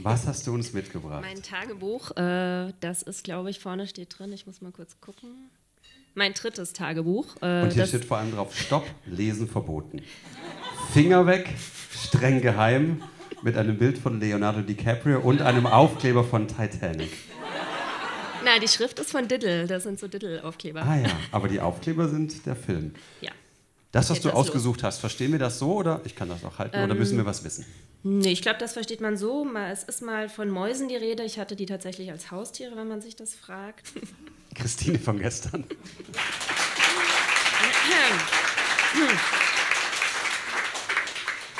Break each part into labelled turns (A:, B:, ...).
A: Was hast du uns mitgebracht?
B: Mein Tagebuch, äh, das ist, glaube ich, vorne steht drin. Ich muss mal kurz gucken. Mein drittes Tagebuch.
A: Äh, Und hier steht vor allem drauf: Stopp, Lesen verboten. Finger weg, streng geheim, mit einem Bild von Leonardo DiCaprio und einem Aufkleber von Titanic.
B: Nein, die Schrift ist von Diddle. Das sind so Diddle-Aufkleber.
A: Ah ja, aber die Aufkleber sind der Film.
B: Ja.
A: Das, was du ausgesucht los. hast, verstehen wir das so oder ich kann das auch halten ähm, oder müssen wir was wissen?
B: Nee, ich glaube, das versteht man so. Es ist mal von Mäusen die Rede. Ich hatte die tatsächlich als Haustiere, wenn man sich das fragt.
A: Christine von gestern.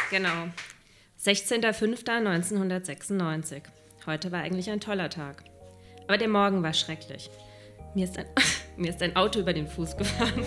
B: Genau. 16.05.1996. Heute war eigentlich ein toller Tag. Aber der Morgen war schrecklich. Mir ist ein, mir ist ein Auto über den Fuß gefahren.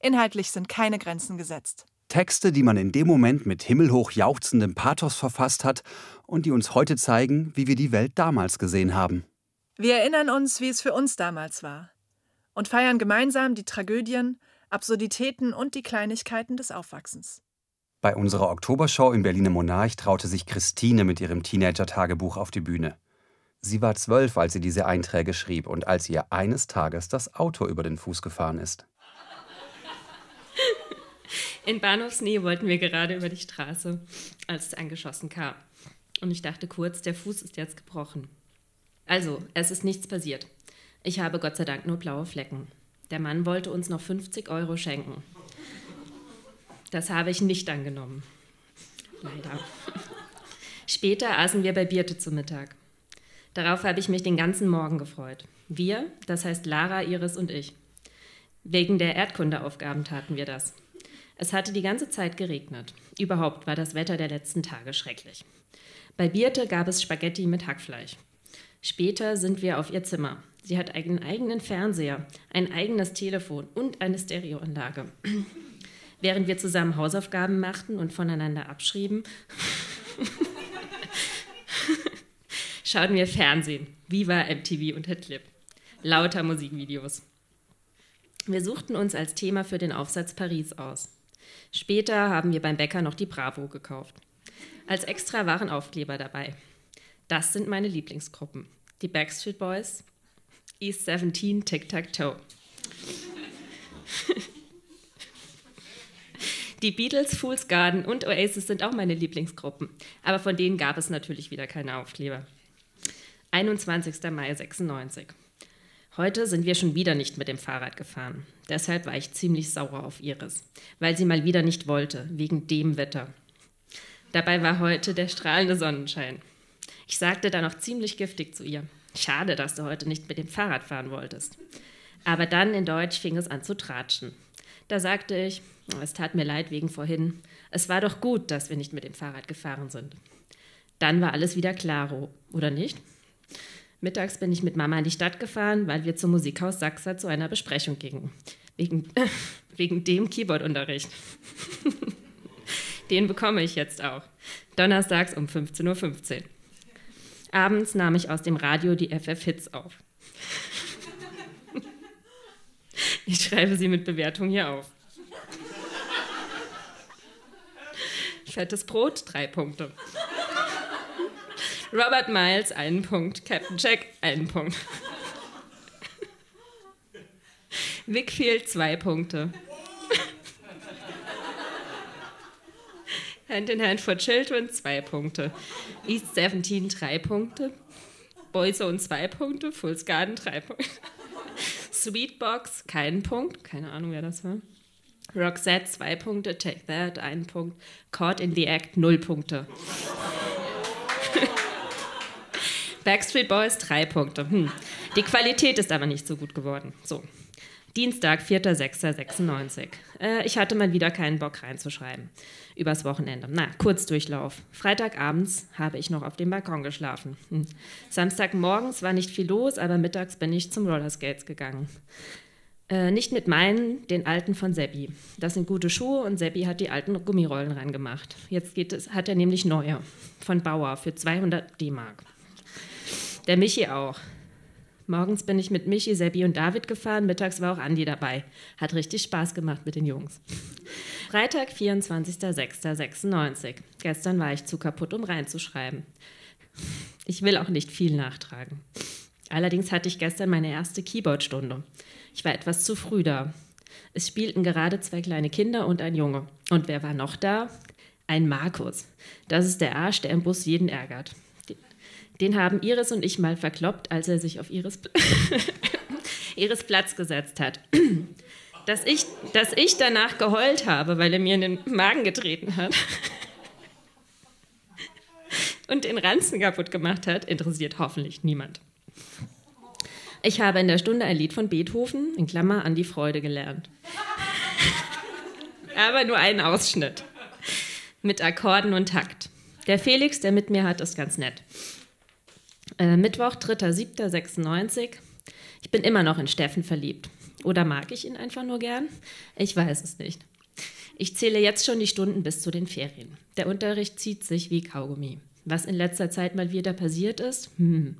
C: Inhaltlich sind keine Grenzen gesetzt.
D: Texte, die man in dem Moment mit himmelhoch jauchzendem Pathos verfasst hat und die uns heute zeigen, wie wir die Welt damals gesehen haben.
C: Wir erinnern uns, wie es für uns damals war und feiern gemeinsam die Tragödien, Absurditäten und die Kleinigkeiten des Aufwachsens.
D: Bei unserer Oktobershow im Berliner Monarch traute sich Christine mit ihrem Teenager-Tagebuch auf die Bühne. Sie war zwölf, als sie diese Einträge schrieb und als ihr eines Tages das Auto über den Fuß gefahren ist.
B: In Bahnhofsnähe wollten wir gerade über die Straße, als es angeschossen kam. Und ich dachte kurz, der Fuß ist jetzt gebrochen. Also, es ist nichts passiert. Ich habe Gott sei Dank nur blaue Flecken. Der Mann wollte uns noch 50 Euro schenken. Das habe ich nicht angenommen. Leider. Später aßen wir bei Birte zu Mittag. Darauf habe ich mich den ganzen Morgen gefreut. Wir, das heißt Lara, Iris und ich. Wegen der Erdkundeaufgaben taten wir das. Es hatte die ganze Zeit geregnet. Überhaupt war das Wetter der letzten Tage schrecklich. Bei Birte gab es Spaghetti mit Hackfleisch. Später sind wir auf ihr Zimmer. Sie hat einen eigenen Fernseher, ein eigenes Telefon und eine Stereoanlage. Während wir zusammen Hausaufgaben machten und voneinander abschrieben, schauten wir Fernsehen, Viva MTV und Hitlip. Lauter Musikvideos. Wir suchten uns als Thema für den Aufsatz Paris aus. Später haben wir beim Bäcker noch die Bravo gekauft. Als extra waren Aufkleber dabei. Das sind meine Lieblingsgruppen. Die Backstreet Boys, East 17, Tic-Tac-Toe. Die Beatles, Fool's Garden und Oasis sind auch meine Lieblingsgruppen, aber von denen gab es natürlich wieder keine Aufkleber. 21. Mai 96. Heute sind wir schon wieder nicht mit dem Fahrrad gefahren. Deshalb war ich ziemlich sauer auf Iris, weil sie mal wieder nicht wollte, wegen dem Wetter. Dabei war heute der strahlende Sonnenschein. Ich sagte dann auch ziemlich giftig zu ihr. Schade, dass du heute nicht mit dem Fahrrad fahren wolltest. Aber dann in Deutsch fing es an zu tratschen. Da sagte ich, es tat mir leid wegen vorhin. Es war doch gut, dass wir nicht mit dem Fahrrad gefahren sind. Dann war alles wieder klaro, oder nicht? Mittags bin ich mit Mama in die Stadt gefahren, weil wir zum Musikhaus Sachsa zu einer Besprechung gingen. Wegen, wegen dem Keyboardunterricht. Den bekomme ich jetzt auch. Donnerstags um 15.15 Uhr. Abends nahm ich aus dem Radio die FF Hits auf. Ich schreibe sie mit Bewertung hier auf. Fettes Brot, drei Punkte. Robert Miles, einen Punkt. Captain Jack, einen Punkt. Wickfield, zwei Punkte. Hand in Hand for Children, zwei Punkte. East 17, drei Punkte. Boyzone, zwei Punkte. Fool's Garden, drei Punkte. Sweetbox, keinen Punkt. Keine Ahnung, wer das war. Roxette, zwei Punkte. Take That, ein Punkt. Caught in the Act, null Punkte. Backstreet Boys, drei Punkte. Hm. Die Qualität ist aber nicht so gut geworden. So. Dienstag, 4.6.96. Äh, ich hatte mal wieder keinen Bock reinzuschreiben. Übers Wochenende. Na, Kurzdurchlauf. Freitagabends habe ich noch auf dem Balkon geschlafen. Hm. Samstagmorgens war nicht viel los, aber mittags bin ich zum Rollerskates gegangen. Äh, nicht mit meinen, den alten von Seppi. Das sind gute Schuhe und Seppi hat die alten Gummirollen reingemacht. Jetzt es, hat er nämlich neue von Bauer für 200 D-Mark. Der Michi auch. Morgens bin ich mit Michi, Seppi und David gefahren, mittags war auch Andi dabei. Hat richtig Spaß gemacht mit den Jungs. Freitag, 24.06.96. Gestern war ich zu kaputt, um reinzuschreiben. Ich will auch nicht viel nachtragen. Allerdings hatte ich gestern meine erste Keyboard-Stunde. Ich war etwas zu früh da. Es spielten gerade zwei kleine Kinder und ein Junge. Und wer war noch da? Ein Markus. Das ist der Arsch, der im Bus jeden ärgert. Den haben Iris und ich mal verkloppt, als er sich auf Iris, Iris Platz gesetzt hat. Dass ich, dass ich danach geheult habe, weil er mir in den Magen getreten hat und den Ranzen kaputt gemacht hat, interessiert hoffentlich niemand. Ich habe in der Stunde ein Lied von Beethoven, in Klammer, an die Freude gelernt. Aber nur einen Ausschnitt. Mit Akkorden und Takt. Der Felix, der mit mir hat, ist ganz nett. Äh, Mittwoch, 3.7.96. Ich bin immer noch in Steffen verliebt. Oder mag ich ihn einfach nur gern? Ich weiß es nicht. Ich zähle jetzt schon die Stunden bis zu den Ferien. Der Unterricht zieht sich wie Kaugummi. Was in letzter Zeit mal wieder passiert ist? Hm.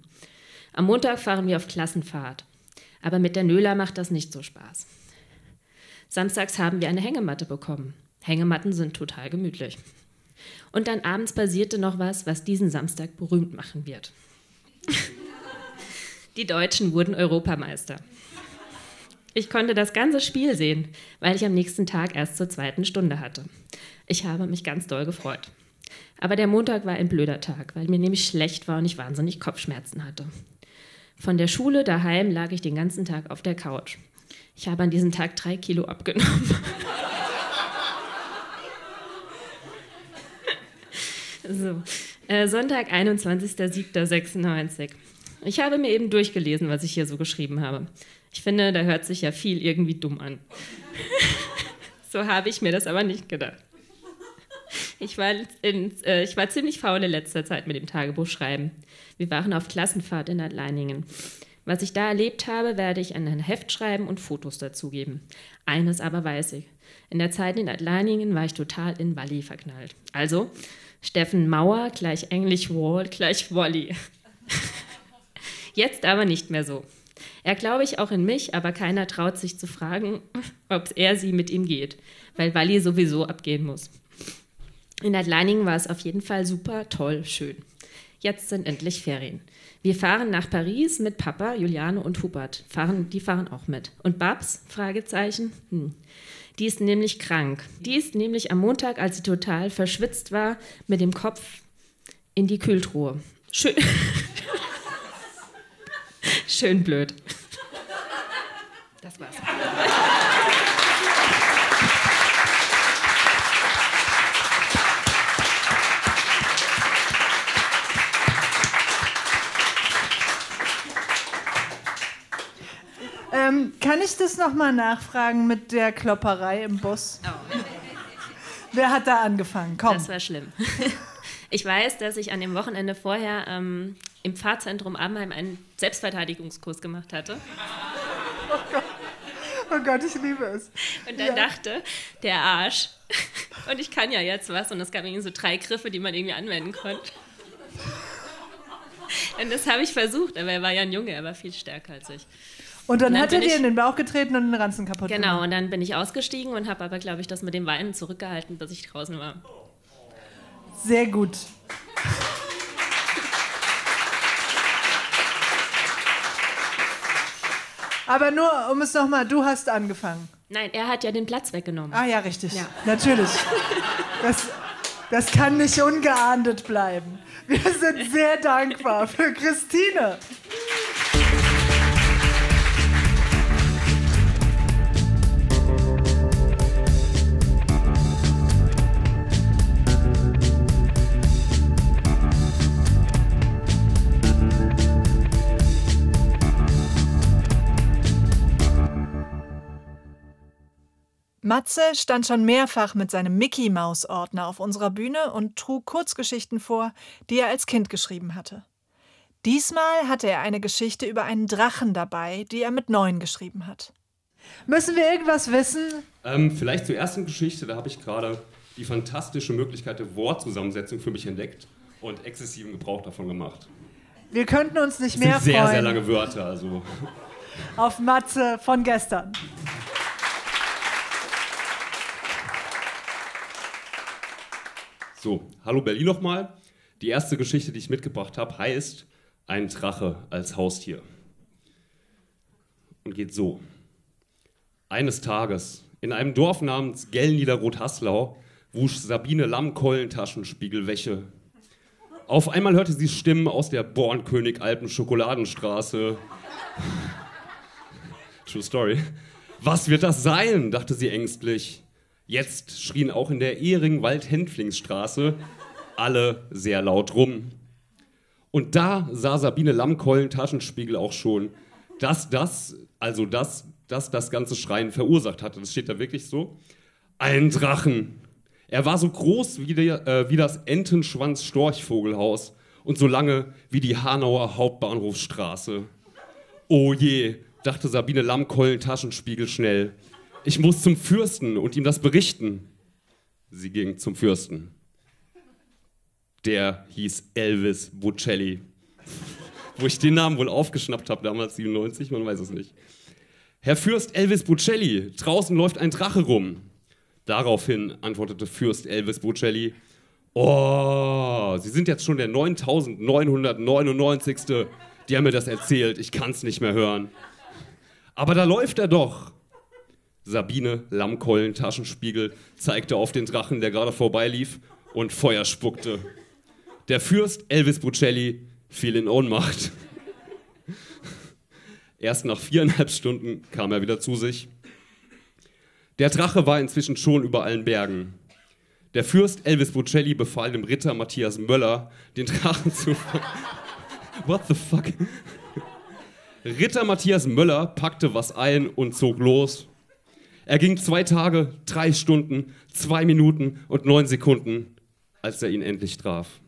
B: Am Montag fahren wir auf Klassenfahrt. Aber mit der Nöler macht das nicht so Spaß. Samstags haben wir eine Hängematte bekommen. Hängematten sind total gemütlich. Und dann abends passierte noch was, was diesen Samstag berühmt machen wird. Die Deutschen wurden Europameister. Ich konnte das ganze Spiel sehen, weil ich am nächsten Tag erst zur zweiten Stunde hatte. Ich habe mich ganz doll gefreut. Aber der Montag war ein blöder Tag, weil mir nämlich schlecht war und ich wahnsinnig Kopfschmerzen hatte. Von der Schule daheim lag ich den ganzen Tag auf der Couch. Ich habe an diesem Tag drei Kilo abgenommen. so. Äh, Sonntag, 21.07.96. Ich habe mir eben durchgelesen, was ich hier so geschrieben habe. Ich finde, da hört sich ja viel irgendwie dumm an. so habe ich mir das aber nicht gedacht. Ich war, in, äh, ich war ziemlich faul in letzter Zeit mit dem Tagebuchschreiben. Wir waren auf Klassenfahrt in Adleiningen. Was ich da erlebt habe, werde ich an ein Heft schreiben und Fotos dazugeben. Eines aber weiß ich. In der Zeit in Adleiningen war ich total in Walli verknallt. Also Steffen Mauer gleich Englisch Wall gleich Wolli. Jetzt aber nicht mehr so. Er glaube ich auch in mich, aber keiner traut sich zu fragen, ob er sie mit ihm geht, weil Walli sowieso abgehen muss. In Adleiningen war es auf jeden Fall super, toll, schön. Jetzt sind endlich Ferien. Wir fahren nach Paris mit Papa, Juliane und Hubert. Fahren, die fahren auch mit. Und Babs? Fragezeichen. Hm. Die ist nämlich krank. Die ist nämlich am Montag, als sie total verschwitzt war, mit dem Kopf in die Kühltruhe. Schön. Schön blöd. Das war's.
C: Kann ich das nochmal nachfragen mit der Klopperei im Bus?
B: Oh.
C: Wer hat da angefangen? Komm.
B: Das war schlimm. Ich weiß, dass ich an dem Wochenende vorher ähm, im Pfarrzentrum Amheim einen Selbstverteidigungskurs gemacht hatte.
C: Oh Gott. oh Gott, ich liebe es.
B: Und dann ja. dachte, der Arsch. Und ich kann ja jetzt was. Und es gab irgendwie so drei Griffe, die man irgendwie anwenden konnte. Und das habe ich versucht, aber er war ja ein Junge, er war viel stärker als ich.
C: Und dann, und dann hat er dir in den Bauch getreten und den Ranzen kaputt
B: genau,
C: gemacht.
B: Genau, und dann bin ich ausgestiegen und habe aber, glaube ich, das mit dem Weinen zurückgehalten, bis ich draußen war.
C: Sehr gut. Aber nur, um es nochmal, du hast angefangen.
B: Nein, er hat ja den Platz weggenommen.
C: Ah ja, richtig. Ja. Natürlich. Das, das kann nicht ungeahndet bleiben. Wir sind sehr dankbar für Christine. Matze stand schon mehrfach mit seinem Mickey-Maus-Ordner auf unserer Bühne und trug Kurzgeschichten vor, die er als Kind geschrieben hatte. Diesmal hatte er eine Geschichte über einen Drachen dabei, die er mit neun geschrieben hat.
E: Müssen wir irgendwas wissen?
F: Ähm, vielleicht zur ersten Geschichte, da habe ich gerade die fantastische Möglichkeit der Wortzusammensetzung für mich entdeckt und exzessiven Gebrauch davon gemacht.
E: Wir könnten uns nicht
F: Das
E: mehr
F: sind sehr,
E: freuen
F: sehr lange Wörter, also.
E: auf Matze von gestern.
F: So, hallo Berlin nochmal. Die erste Geschichte, die ich mitgebracht habe, heißt Ein Drache als Haustier. Und geht so. Eines Tages, in einem Dorf namens Gellniederroth-Haslau, wusch Sabine Lammkeulentaschenspiegelwäsche. Auf einmal hörte sie Stimmen aus der Bornkönig-Alpen-Schokoladenstraße. True Story. Was wird das sein? dachte sie ängstlich. Jetzt schrien auch in der ehrigen Waldhänflingsstraße alle sehr laut rum. Und da sah Sabine Lammkeulen Taschenspiegel auch schon, dass das, also das, dass das ganze Schreien verursacht hatte. Das steht da wirklich so. Ein Drachen. Er war so groß wie, der, äh, wie das Entenschwanz-Storchvogelhaus und so lange wie die Hanauer Hauptbahnhofstraße. Oh je, dachte Sabine Lammkeulen Taschenspiegel schnell. Ich muss zum Fürsten und ihm das berichten. Sie ging zum Fürsten. Der hieß Elvis Bocelli. Wo ich den Namen wohl aufgeschnappt habe, damals 97, man weiß es nicht. Herr Fürst Elvis Bocelli, draußen läuft ein Drache rum. Daraufhin antwortete Fürst Elvis Bocelli, Oh, Sie sind jetzt schon der 9999. Die haben mir das erzählt, ich kann's nicht mehr hören. Aber da läuft er doch. Sabine Lammkeulen Taschenspiegel zeigte auf den Drachen, der gerade vorbeilief und Feuer spuckte. Der Fürst Elvis Bocelli fiel in Ohnmacht. Erst nach viereinhalb Stunden kam er wieder zu sich. Der Drache war inzwischen schon über allen Bergen. Der Fürst Elvis Bocelli befahl dem Ritter Matthias Möller, den Drachen zu. What the fuck? Ritter Matthias Möller packte was ein und zog los. Er ging zwei Tage, drei Stunden, zwei Minuten und neun Sekunden, als er ihn endlich traf.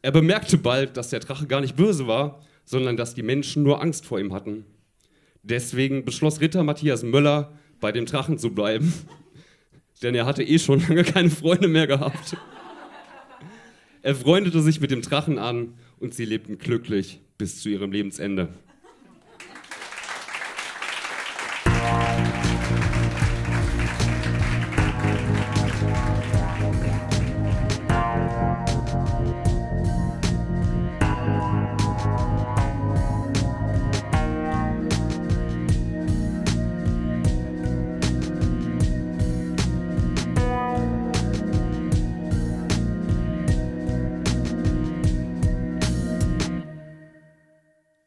F: Er bemerkte bald, dass der Drache gar nicht böse war, sondern dass die Menschen nur Angst vor ihm hatten. Deswegen beschloss Ritter Matthias Möller, bei dem Drachen zu bleiben, denn er hatte eh schon lange keine Freunde mehr gehabt. Er freundete sich mit dem Drachen an und sie lebten glücklich bis zu ihrem Lebensende.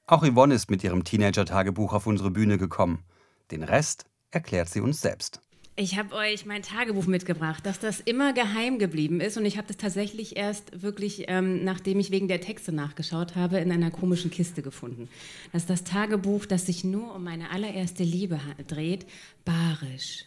G: Auch Yvonne ist mit ihrem Teenager-Tagebuch auf unsere Bühne gekommen. Den Rest erklärt sie uns selbst.
H: Ich habe euch mein Tagebuch mitgebracht, dass das immer geheim geblieben ist. Und ich habe das tatsächlich erst wirklich, ähm, nachdem ich wegen der Texte nachgeschaut habe, in einer komischen Kiste gefunden. Das ist das Tagebuch, das sich nur um meine allererste Liebe dreht, Barisch.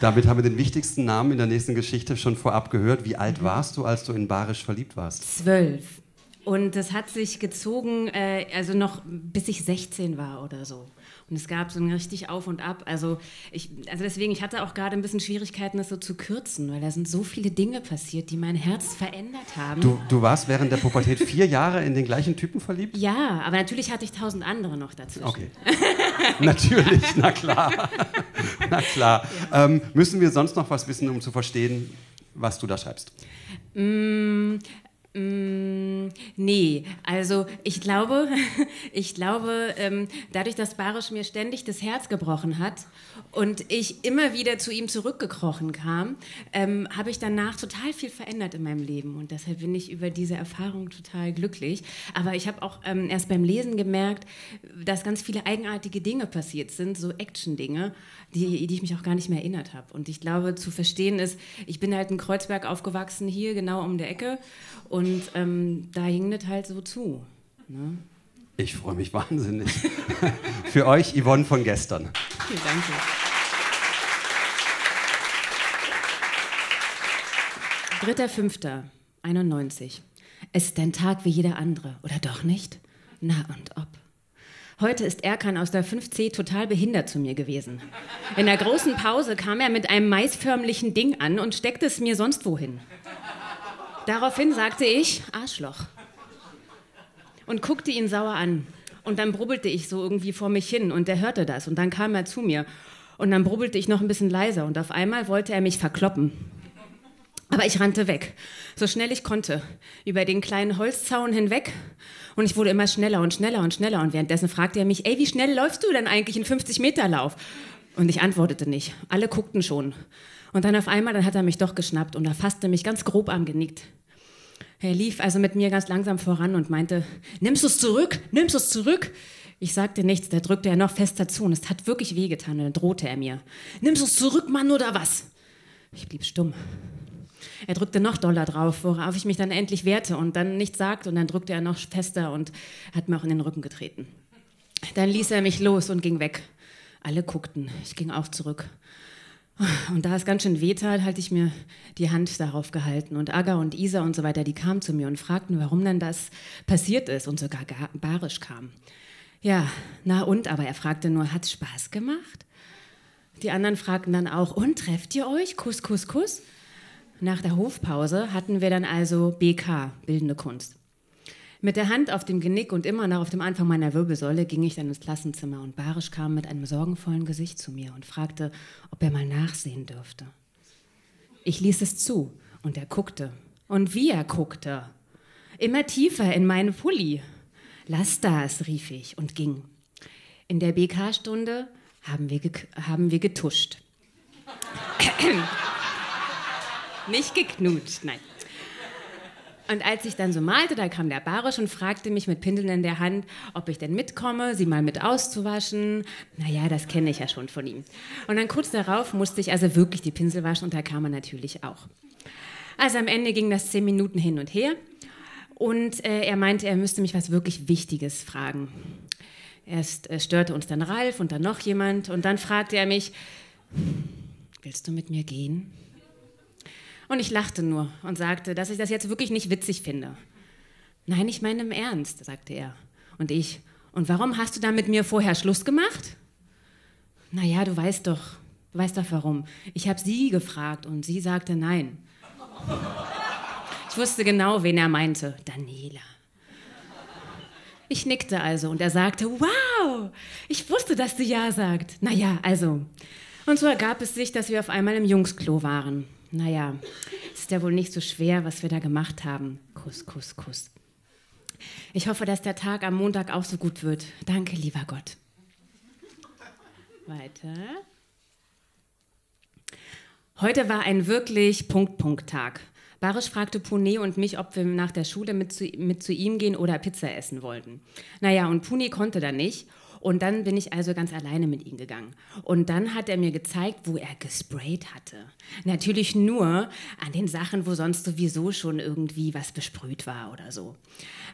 D: Damit haben wir den wichtigsten Namen in der nächsten Geschichte schon vorab gehört. Wie alt warst du, als du in Barisch verliebt warst?
H: Zwölf. Und das hat sich gezogen, äh, also noch bis ich 16 war oder so. Und es gab so ein richtig Auf und Ab. Also, ich, also deswegen, ich hatte auch gerade ein bisschen Schwierigkeiten, das so zu kürzen, weil da sind so viele Dinge passiert, die mein Herz verändert haben.
D: Du, du warst während der Pubertät vier Jahre in den gleichen Typen verliebt?
H: Ja, aber natürlich hatte ich tausend andere noch dazwischen.
D: Okay. Natürlich, na klar. na klar. Ähm, müssen wir sonst noch was wissen, um zu verstehen, was du da schreibst?
H: Mm, nee, also ich glaube, ich glaube, ähm, dadurch, dass Barisch mir ständig das Herz gebrochen hat und ich immer wieder zu ihm zurückgekrochen kam, ähm, habe ich danach total viel verändert in meinem Leben und deshalb bin ich über diese Erfahrung total glücklich. Aber ich habe auch ähm, erst beim Lesen gemerkt, dass ganz viele eigenartige Dinge passiert sind, so Action-Dinge, die, die ich mich auch gar nicht mehr erinnert habe. Und ich glaube, zu verstehen ist, ich bin halt in Kreuzberg aufgewachsen, hier genau um der Ecke und und ähm, da hing das halt so zu. Ne?
D: Ich freue mich wahnsinnig. Für euch Yvonne von gestern.
H: Vielen Dank. Dritter, fünfter, 91. Es ist ein Tag wie jeder andere, oder doch nicht? Na und ob. Heute ist Erkan aus der 5C total behindert zu mir gewesen. In der großen Pause kam er mit einem maisförmlichen Ding an und steckte es mir sonst wohin. Daraufhin sagte ich, Arschloch. Und guckte ihn sauer an. Und dann brubbelte ich so irgendwie vor mich hin und er hörte das. Und dann kam er zu mir. Und dann brubbelte ich noch ein bisschen leiser und auf einmal wollte er mich verkloppen. Aber ich rannte weg, so schnell ich konnte, über den kleinen Holzzaun hinweg. Und ich wurde immer schneller und schneller und schneller. Und währenddessen fragte er mich, ey, wie schnell läufst du denn eigentlich in 50-Meter-Lauf? Und ich antwortete nicht. Alle guckten schon. Und dann auf einmal, dann hat er mich doch geschnappt und erfasste mich ganz grob am Genick. Er lief also mit mir ganz langsam voran und meinte, nimmst du es zurück? Nimmst du es zurück? Ich sagte nichts, da drückte er noch fester zu und es hat wirklich wehgetan und dann drohte er mir. Nimmst du es zurück, Mann, oder was? Ich blieb stumm. Er drückte noch doller drauf, worauf ich mich dann endlich wehrte und dann nichts sagte und dann drückte er noch fester und hat mir auch in den Rücken getreten. Dann ließ er mich los und ging weg. Alle guckten, ich ging auch zurück. Und da es ganz schön wehtat, hatte ich mir die Hand darauf gehalten. Und Aga und Isa und so weiter, die kamen zu mir und fragten, warum denn das passiert ist und sogar barisch kam. Ja, na und, aber er fragte nur, hat Spaß gemacht? Die anderen fragten dann auch, und trefft ihr euch? Kuss, Kuss, Kuss? Nach der Hofpause hatten wir dann also BK, Bildende Kunst. Mit der Hand auf dem Genick und immer noch auf dem Anfang meiner Wirbelsäule ging ich dann ins Klassenzimmer und Barisch kam mit einem sorgenvollen Gesicht zu mir und fragte, ob er mal nachsehen dürfte. Ich ließ es zu und er guckte. Und wie er guckte. Immer tiefer in meinen Pulli. Lass das, rief ich und ging. In der BK-Stunde haben wir, haben wir getuscht. Nicht geknutscht, nein. Und als ich dann so malte, da kam der Barisch und fragte mich mit Pinseln in der Hand, ob ich denn mitkomme, sie mal mit auszuwaschen. Naja, das kenne ich ja schon von ihm. Und dann kurz darauf musste ich also wirklich die Pinsel waschen und da kam er natürlich auch. Also am Ende ging das zehn Minuten hin und her und äh, er meinte, er müsste mich was wirklich Wichtiges fragen. Erst äh, störte uns dann Ralf und dann noch jemand und dann fragte er mich, willst du mit mir gehen? Und ich lachte nur und sagte, dass ich das jetzt wirklich nicht witzig finde. Nein, ich meine im Ernst, sagte er. Und ich, und warum hast du dann mit mir vorher Schluss gemacht? Naja, du weißt doch, du weißt doch warum. Ich habe sie gefragt und sie sagte nein. Ich wusste genau, wen er meinte. Daniela. Ich nickte also und er sagte, wow, ich wusste, dass du ja sagt. Naja, also. Und so ergab es sich, dass wir auf einmal im Jungsklo waren. Naja, ist ja wohl nicht so schwer, was wir da gemacht haben. Kuss, Kuss, Kuss. Ich hoffe, dass der Tag am Montag auch so gut wird. Danke, lieber Gott. Weiter. Heute war ein wirklich Punkt-Punkt-Tag. Barisch fragte Pune und mich, ob wir nach der Schule mit zu, mit zu ihm gehen oder Pizza essen wollten. Naja, und Pune konnte da nicht. Und dann bin ich also ganz alleine mit ihm gegangen. Und dann hat er mir gezeigt, wo er gesprayt hatte. Natürlich nur an den Sachen, wo sonst sowieso schon irgendwie was besprüht war oder so.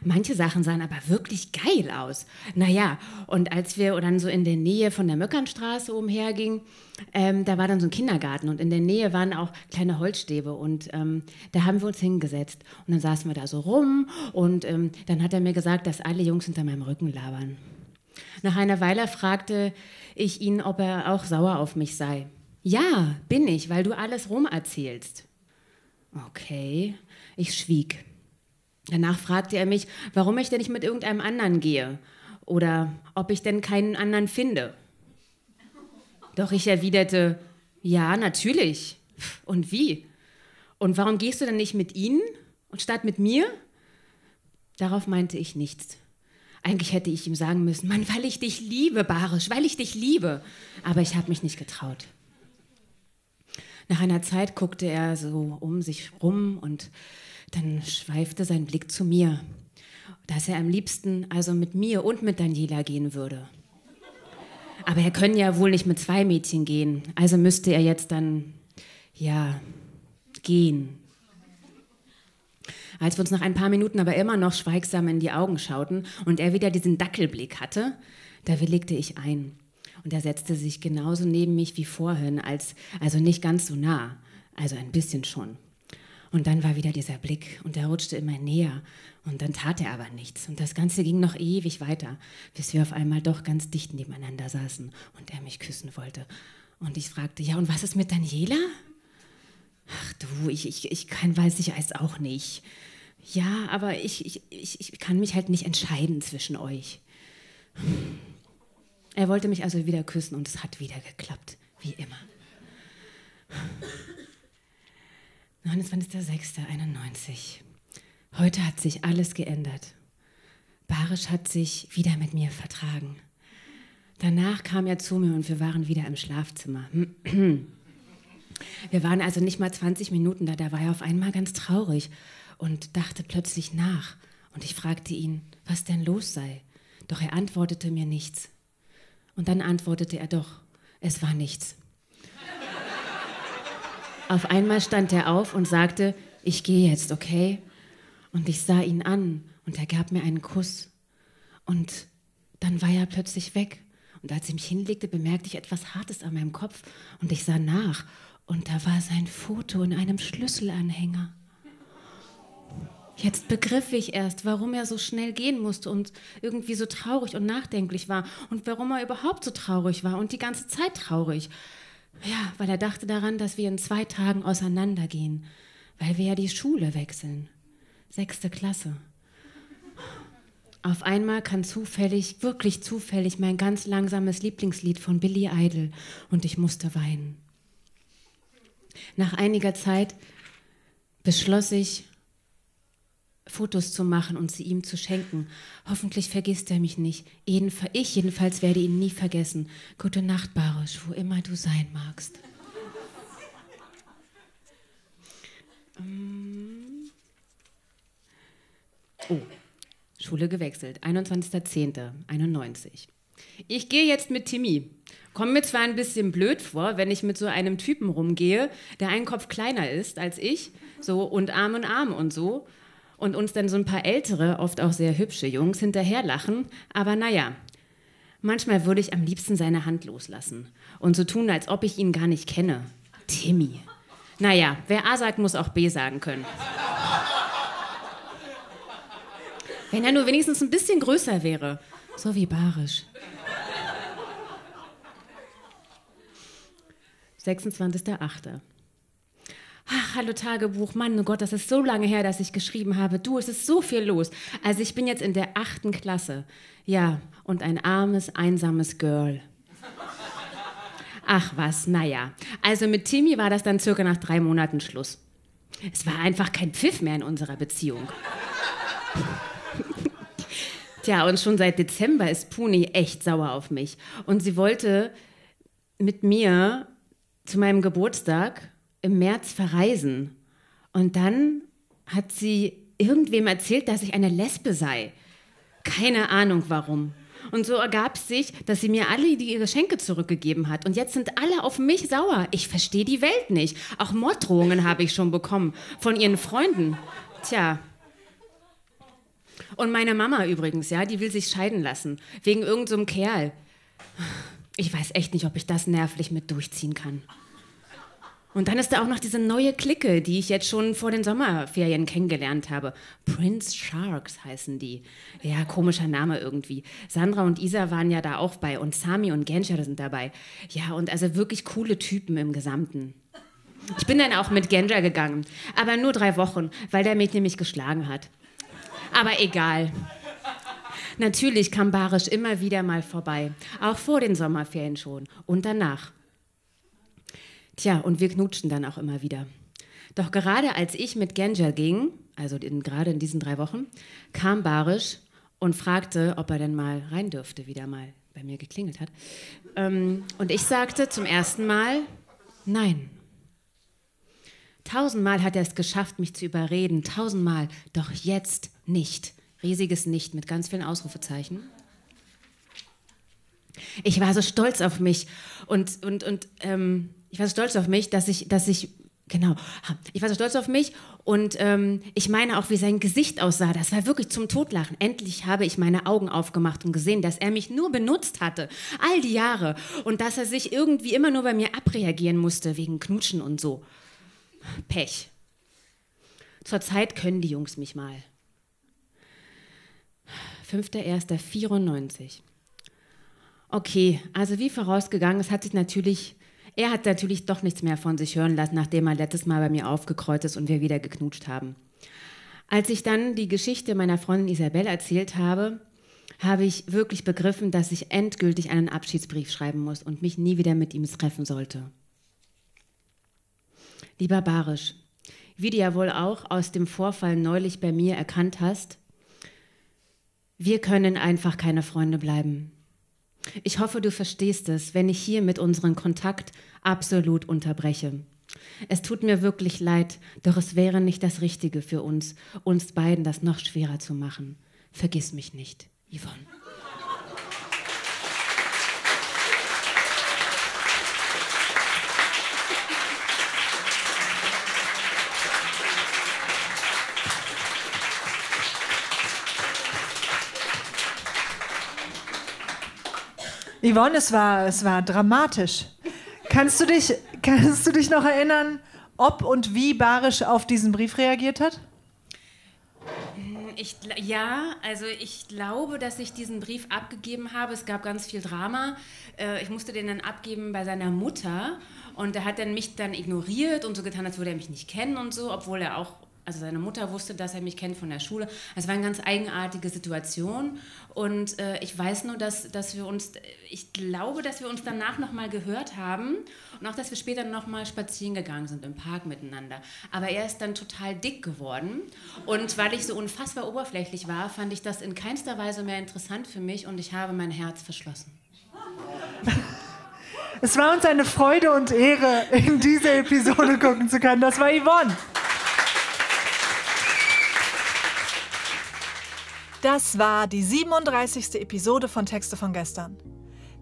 H: Manche Sachen sahen aber wirklich geil aus. Naja, und als wir dann so in der Nähe von der Möckernstraße umhergingen, ähm, da war dann so ein Kindergarten und in der Nähe waren auch kleine Holzstäbe und ähm, da haben wir uns hingesetzt und dann saßen wir da so rum und ähm, dann hat er mir gesagt, dass alle Jungs hinter meinem Rücken labern. Nach einer Weile fragte ich ihn, ob er auch sauer auf mich sei. Ja, bin ich, weil du alles rum erzählst. Okay, ich schwieg. Danach fragte er mich, warum ich denn nicht mit irgendeinem anderen gehe oder ob ich denn keinen anderen finde. Doch ich erwiderte, ja, natürlich. Und wie? Und warum gehst du denn nicht mit ihnen und statt mit mir? Darauf meinte ich nichts. Eigentlich hätte ich ihm sagen müssen, Mann, weil ich dich liebe, Barisch, weil ich dich liebe. Aber ich habe mich nicht getraut. Nach einer Zeit guckte er so um sich rum und dann schweifte sein Blick zu mir, dass er am liebsten also mit mir und mit Daniela gehen würde. Aber er können ja wohl nicht mit zwei Mädchen gehen, also müsste er jetzt dann, ja, gehen. Als wir uns nach ein paar Minuten aber immer noch schweigsam in die Augen schauten und er wieder diesen Dackelblick hatte, da willigte ich ein. Und er setzte sich genauso neben mich wie vorhin, als, also nicht ganz so nah, also ein bisschen schon. Und dann war wieder dieser Blick und er rutschte immer näher. Und dann tat er aber nichts. Und das Ganze ging noch ewig weiter, bis wir auf einmal doch ganz dicht nebeneinander saßen und er mich küssen wollte. Und ich fragte, ja, und was ist mit Daniela? Ach du, ich, ich, ich kann, weiß ich es auch nicht. Ja, aber ich, ich, ich, ich kann mich halt nicht entscheiden zwischen euch. Er wollte mich also wieder küssen und es hat wieder geklappt, wie immer. 29.06.91. Heute hat sich alles geändert. Barisch hat sich wieder mit mir vertragen. Danach kam er zu mir und wir waren wieder im Schlafzimmer. Wir waren also nicht mal 20 Minuten da, da war er auf einmal ganz traurig und dachte plötzlich nach. Und ich fragte ihn, was denn los sei. Doch er antwortete mir nichts. Und dann antwortete er doch, es war nichts. Auf einmal stand er auf und sagte, ich gehe jetzt, okay? Und ich sah ihn an und er gab mir einen Kuss. Und dann war er plötzlich weg. Und als ich mich hinlegte, bemerkte ich etwas Hartes an meinem Kopf und ich sah nach. Und da war sein Foto in einem Schlüsselanhänger. Jetzt begriff ich erst, warum er so schnell gehen musste und irgendwie so traurig und nachdenklich war und warum er überhaupt so traurig war und die ganze Zeit traurig. Ja, weil er dachte daran, dass wir in zwei Tagen auseinandergehen, weil wir ja die Schule wechseln. Sechste Klasse. Auf einmal kann zufällig, wirklich zufällig, mein ganz langsames Lieblingslied von Billy Idol und ich musste weinen. Nach einiger Zeit beschloss ich, Fotos zu machen und sie ihm zu schenken. Hoffentlich vergisst er mich nicht. Ich jedenfalls werde ihn nie vergessen. Gute Nacht, Barisch, wo immer du sein magst. Ähm. Oh, Schule gewechselt. 21.10.91. Ich gehe jetzt mit Timmy. Komme mir zwar ein bisschen blöd vor, wenn ich mit so einem Typen rumgehe, der einen Kopf kleiner ist als ich, so und Arm in Arm und so und uns dann so ein paar ältere, oft auch sehr hübsche Jungs hinterherlachen. Aber naja, manchmal würde ich am liebsten seine Hand loslassen und so tun, als ob ich ihn gar nicht kenne. Timmy. Naja, wer A sagt, muss auch B sagen können. Wenn er nur wenigstens ein bisschen größer wäre. So wie Barisch. 26.08. Hallo Tagebuch, Mann, oh Gott, das ist so lange her, dass ich geschrieben habe. Du, es ist so viel los. Also ich bin jetzt in der achten Klasse. Ja, und ein armes, einsames Girl. Ach was, naja. Also mit Timmy war das dann circa nach drei Monaten Schluss. Es war einfach kein Pfiff mehr in unserer Beziehung. Tja, und schon seit Dezember ist Puni echt sauer auf mich. Und sie wollte mit mir zu meinem Geburtstag im März verreisen. Und dann hat sie irgendwem erzählt, dass ich eine Lesbe sei. Keine Ahnung warum. Und so ergab es sich, dass sie mir alle die Geschenke zurückgegeben hat. Und jetzt sind alle auf mich sauer. Ich verstehe die Welt nicht. Auch Morddrohungen habe ich schon bekommen von ihren Freunden. Tja. Und meine Mama übrigens, ja, die will sich scheiden lassen. Wegen irgendeinem so Kerl. Ich weiß echt nicht, ob ich das nervlich mit durchziehen kann. Und dann ist da auch noch diese neue Clique, die ich jetzt schon vor den Sommerferien kennengelernt habe. Prince Sharks heißen die. Ja, komischer Name irgendwie. Sandra und Isa waren ja da auch bei und Sami und Genscher sind dabei. Ja, und also wirklich coole Typen im Gesamten. Ich bin dann auch mit Genja gegangen, aber nur drei Wochen, weil der mich nämlich geschlagen hat. Aber egal. Natürlich kam Barisch immer wieder mal vorbei, auch vor den Sommerferien schon und danach. Tja, und wir knutschten dann auch immer wieder. Doch gerade als ich mit Genja ging, also in, gerade in diesen drei Wochen, kam Barisch und fragte, ob er denn mal rein dürfte, wieder mal bei mir geklingelt hat. Ähm, und ich sagte zum ersten Mal, nein. Tausendmal hat er es geschafft, mich zu überreden, tausendmal, doch jetzt nicht. Riesiges Nicht mit ganz vielen Ausrufezeichen. Ich war so stolz auf mich und, und, und ähm, ich war so stolz auf mich, dass ich, dass ich, genau, ich war so stolz auf mich und ähm, ich meine auch, wie sein Gesicht aussah. Das war wirklich zum Totlachen. Endlich habe ich meine Augen aufgemacht und gesehen, dass er mich nur benutzt hatte, all die Jahre und dass er sich irgendwie immer nur bei mir abreagieren musste wegen Knutschen und so. Pech. Zurzeit können die Jungs mich mal. 5.1.94. Okay, also wie vorausgegangen, es hat sich natürlich, er hat natürlich doch nichts mehr von sich hören lassen, nachdem er letztes Mal bei mir aufgekreuzt ist und wir wieder geknutscht haben. Als ich dann die Geschichte meiner Freundin Isabelle erzählt habe, habe ich wirklich begriffen, dass ich endgültig einen Abschiedsbrief schreiben muss und mich nie wieder mit ihm treffen sollte. Lieber Barisch, wie du ja wohl auch aus dem Vorfall neulich bei mir erkannt hast, wir können einfach keine Freunde bleiben. Ich hoffe, du verstehst es, wenn ich hier mit unserem Kontakt absolut unterbreche. Es tut mir wirklich leid, doch es wäre nicht das Richtige für uns, uns beiden das noch schwerer zu machen. Vergiss mich nicht, Yvonne.
I: Yvonne, es war, es war dramatisch. Kannst du, dich, kannst du dich noch erinnern, ob und wie Barisch auf diesen Brief reagiert hat?
H: Ich, ja, also ich glaube, dass ich diesen Brief abgegeben habe. Es gab ganz viel Drama. Äh, ich musste den dann abgeben bei seiner Mutter und er hat dann mich dann ignoriert und so getan, als würde er mich nicht kennen und so, obwohl er auch also seine Mutter wusste, dass er mich kennt von der Schule. Es war eine ganz eigenartige Situation und äh, ich weiß nur, dass, dass wir uns, ich glaube, dass wir uns danach nochmal gehört haben und auch, dass wir später nochmal spazieren gegangen sind im Park miteinander. Aber er ist dann total dick geworden und weil ich so unfassbar oberflächlich war, fand ich das in keinster Weise mehr interessant für mich und ich habe mein Herz verschlossen.
I: Es war uns eine Freude und Ehre, in diese Episode gucken zu können. Das war Yvonne.
C: Das war die 37. Episode von Texte von gestern.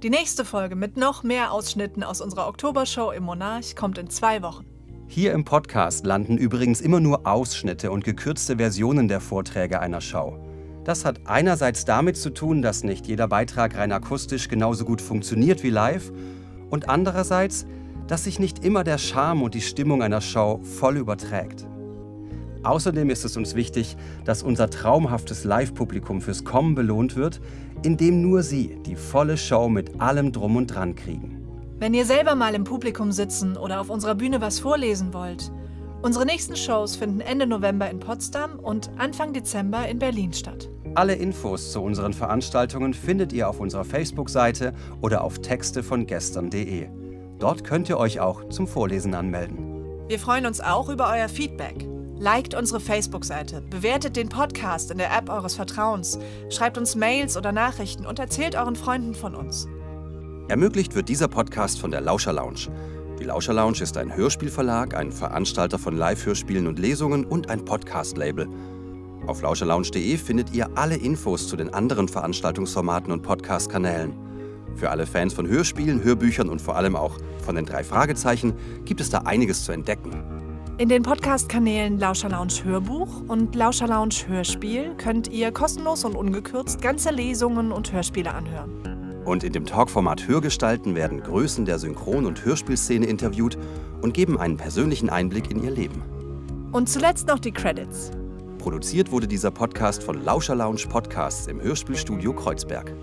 C: Die nächste Folge mit noch mehr Ausschnitten aus unserer Oktobershow im Monarch kommt in zwei Wochen.
D: Hier im Podcast landen übrigens immer nur Ausschnitte und gekürzte Versionen der Vorträge einer Show. Das hat einerseits damit zu tun, dass nicht jeder Beitrag rein akustisch genauso gut funktioniert wie live und andererseits, dass sich nicht immer der Charme und die Stimmung einer Show voll überträgt. Außerdem ist es uns wichtig, dass unser traumhaftes Live-Publikum fürs Kommen belohnt wird, indem nur sie die volle Show mit allem Drum und Dran kriegen.
C: Wenn ihr selber mal im Publikum sitzen oder auf unserer Bühne was vorlesen wollt, unsere nächsten Shows finden Ende November in Potsdam und Anfang Dezember in Berlin statt.
D: Alle Infos zu unseren Veranstaltungen findet ihr auf unserer Facebook-Seite oder auf texte von gestern.de. Dort könnt ihr euch auch zum Vorlesen anmelden.
C: Wir freuen uns auch über euer Feedback. Liked unsere Facebook-Seite, bewertet den Podcast in der App eures Vertrauens, schreibt uns Mails oder Nachrichten und erzählt euren Freunden von uns.
D: Ermöglicht wird dieser Podcast von der Lauscher Lounge. Die Lauscher Lounge ist ein Hörspielverlag, ein Veranstalter von Live-Hörspielen und Lesungen und ein Podcast-Label. Auf lauscherlounge.de findet ihr alle Infos zu den anderen Veranstaltungsformaten und Podcast-Kanälen. Für alle Fans von Hörspielen, Hörbüchern und vor allem auch von den drei Fragezeichen gibt es da einiges zu entdecken.
C: In den Podcast-Kanälen Lauscher Lounge Hörbuch und Lauscher Lounge Hörspiel könnt ihr kostenlos und ungekürzt ganze Lesungen und Hörspiele anhören.
D: Und in dem Talkformat Hörgestalten werden Größen der Synchron- und Hörspielszene interviewt und geben einen persönlichen Einblick in ihr Leben.
C: Und zuletzt noch die Credits.
D: Produziert wurde dieser Podcast von Lauscher Lounge Podcasts im Hörspielstudio Kreuzberg.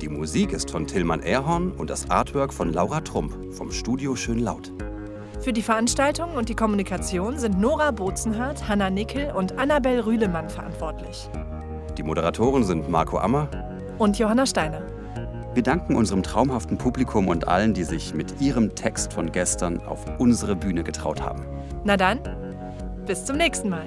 D: Die Musik ist von Tillmann Erhorn und das Artwork von Laura Trump vom Studio Schön Laut.
C: Für die Veranstaltung und die Kommunikation sind Nora Bozenhardt, Hanna Nickel und Annabel Rühlemann verantwortlich.
D: Die Moderatoren sind Marco Ammer
C: und Johanna Steiner.
D: Wir danken unserem traumhaften Publikum und allen, die sich mit ihrem Text von gestern auf unsere Bühne getraut haben.
C: Na dann, bis zum nächsten Mal.